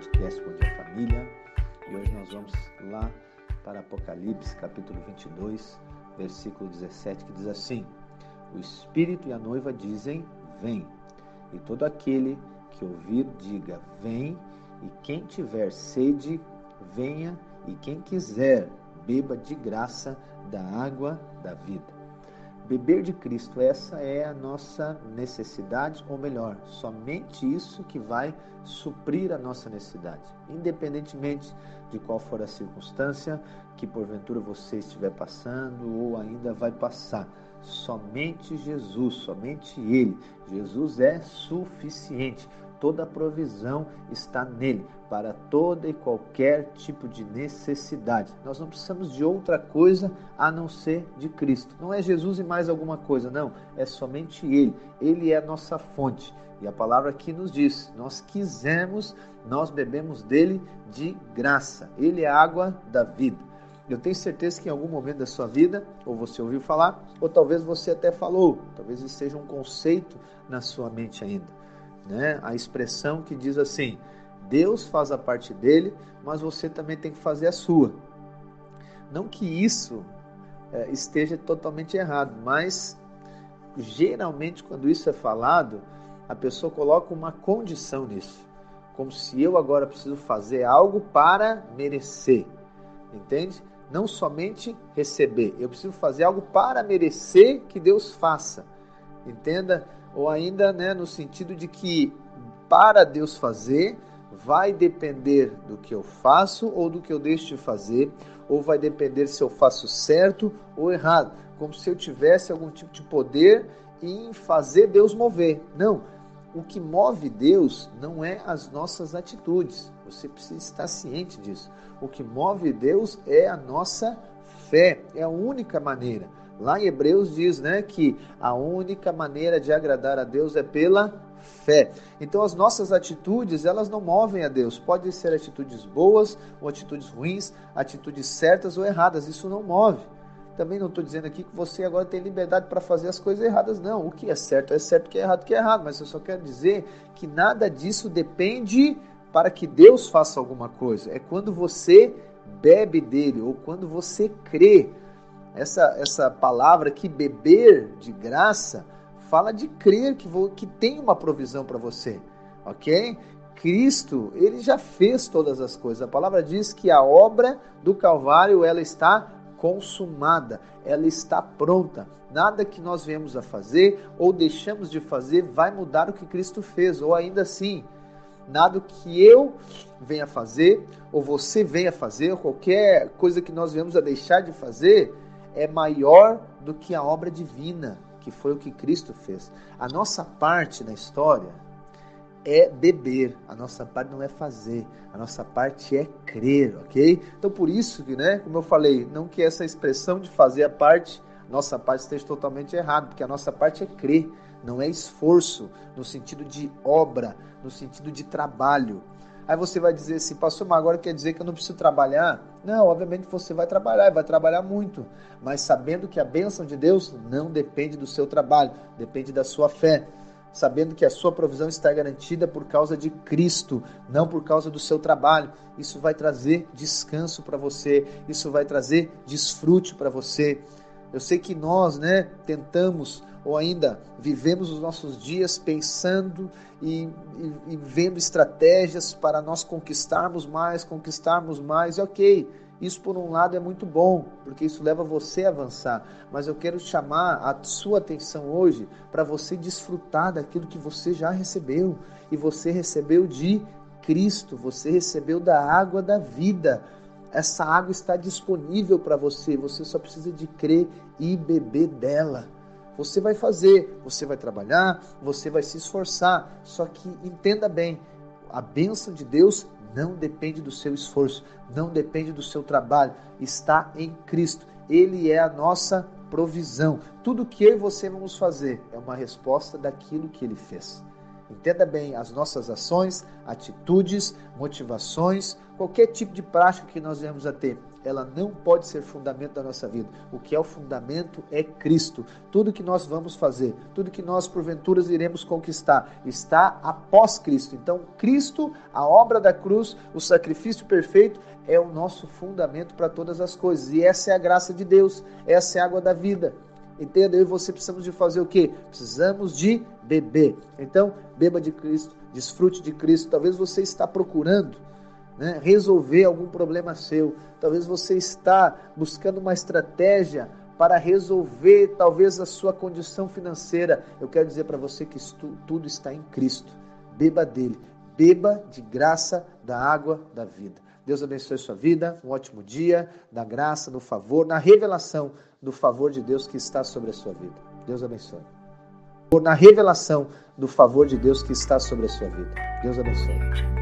podcast Bom Dia Família. E hoje nós vamos lá para Apocalipse, capítulo 22, versículo 17, que diz assim: O Espírito e a noiva dizem: Vem. E todo aquele que ouvir, diga: Vem. E quem tiver sede, venha. E quem quiser, beba de graça da água da vida beber de Cristo, essa é a nossa necessidade, ou melhor, somente isso que vai suprir a nossa necessidade, independentemente de qual for a circunstância que porventura você estiver passando ou ainda vai passar. Somente Jesus, somente Ele. Jesus é suficiente toda a provisão está nele para toda e qualquer tipo de necessidade. Nós não precisamos de outra coisa a não ser de Cristo. Não é Jesus e mais alguma coisa, não, é somente ele. Ele é a nossa fonte. E a palavra aqui nos diz: nós quisemos, nós bebemos dele de graça. Ele é a água da vida. Eu tenho certeza que em algum momento da sua vida, ou você ouviu falar, ou talvez você até falou, talvez isso seja um conceito na sua mente ainda né? A expressão que diz assim: Deus faz a parte dele, mas você também tem que fazer a sua. Não que isso é, esteja totalmente errado, mas geralmente quando isso é falado, a pessoa coloca uma condição nisso, como se eu agora preciso fazer algo para merecer, entende? Não somente receber, eu preciso fazer algo para merecer que Deus faça. Entenda ou ainda né, no sentido de que para Deus fazer vai depender do que eu faço ou do que eu deixo de fazer, ou vai depender se eu faço certo ou errado, como se eu tivesse algum tipo de poder em fazer Deus mover. Não, o que move Deus não é as nossas atitudes. Você precisa estar ciente disso. O que move Deus é a nossa fé, é a única maneira. Lá em Hebreus diz, né, que a única maneira de agradar a Deus é pela fé. Então as nossas atitudes, elas não movem a Deus. Podem ser atitudes boas ou atitudes ruins, atitudes certas ou erradas, isso não move. Também não estou dizendo aqui que você agora tem liberdade para fazer as coisas erradas, não. O que é certo é certo, o que é errado que é errado, mas eu só quero dizer que nada disso depende para que Deus faça alguma coisa. É quando você bebe dele ou quando você crê essa, essa palavra que beber de graça fala de crer que, vou, que tem uma provisão para você, ok? Cristo, ele já fez todas as coisas. A palavra diz que a obra do Calvário ela está consumada, ela está pronta. Nada que nós viemos a fazer ou deixamos de fazer vai mudar o que Cristo fez, ou ainda assim, nada que eu venha fazer ou você venha fazer, ou qualquer coisa que nós viemos a deixar de fazer, é maior do que a obra divina, que foi o que Cristo fez. A nossa parte na história é beber, a nossa parte não é fazer, a nossa parte é crer, ok? Então por isso que, né, como eu falei, não que essa expressão de fazer a parte, nossa parte esteja totalmente errada, porque a nossa parte é crer, não é esforço no sentido de obra, no sentido de trabalho. Aí você vai dizer assim, pastor, mas agora quer dizer que eu não preciso trabalhar? Não, obviamente você vai trabalhar, vai trabalhar muito, mas sabendo que a bênção de Deus não depende do seu trabalho, depende da sua fé. Sabendo que a sua provisão está garantida por causa de Cristo, não por causa do seu trabalho. Isso vai trazer descanso para você, isso vai trazer desfrute para você. Eu sei que nós, né, tentamos ou ainda vivemos os nossos dias pensando e, e, e, vendo estratégias para nós conquistarmos mais, conquistarmos mais, e ok, isso por um lado é muito bom, porque isso leva você a avançar, mas eu quero chamar a sua atenção hoje para você desfrutar daquilo que você já recebeu, e você recebeu de Cristo, você recebeu da água da vida. Essa água está disponível para você, você só precisa de crer e beber dela. Você vai fazer, você vai trabalhar, você vai se esforçar. Só que entenda bem, a bênção de Deus não depende do seu esforço, não depende do seu trabalho, está em Cristo. Ele é a nossa provisão. Tudo que eu e você vamos fazer é uma resposta daquilo que ele fez. Entenda bem as nossas ações, atitudes, motivações, qualquer tipo de prática que nós venhamos a ter, ela não pode ser fundamento da nossa vida. O que é o fundamento é Cristo. Tudo que nós vamos fazer, tudo que nós porventura iremos conquistar, está após Cristo. Então, Cristo, a obra da cruz, o sacrifício perfeito, é o nosso fundamento para todas as coisas. E essa é a graça de Deus, essa é a água da vida. Entenda? Eu e você precisamos de fazer o quê? Precisamos de beber. Então, beba de Cristo, desfrute de Cristo. Talvez você está procurando né, resolver algum problema seu. Talvez você está buscando uma estratégia para resolver talvez a sua condição financeira. Eu quero dizer para você que tudo está em Cristo. Beba dele. Beba de graça da água da vida. Deus abençoe sua vida, um ótimo dia, da graça, do favor, na revelação do favor de Deus que está sobre a sua vida. Deus abençoe. Na revelação do favor de Deus que está sobre a sua vida. Deus abençoe.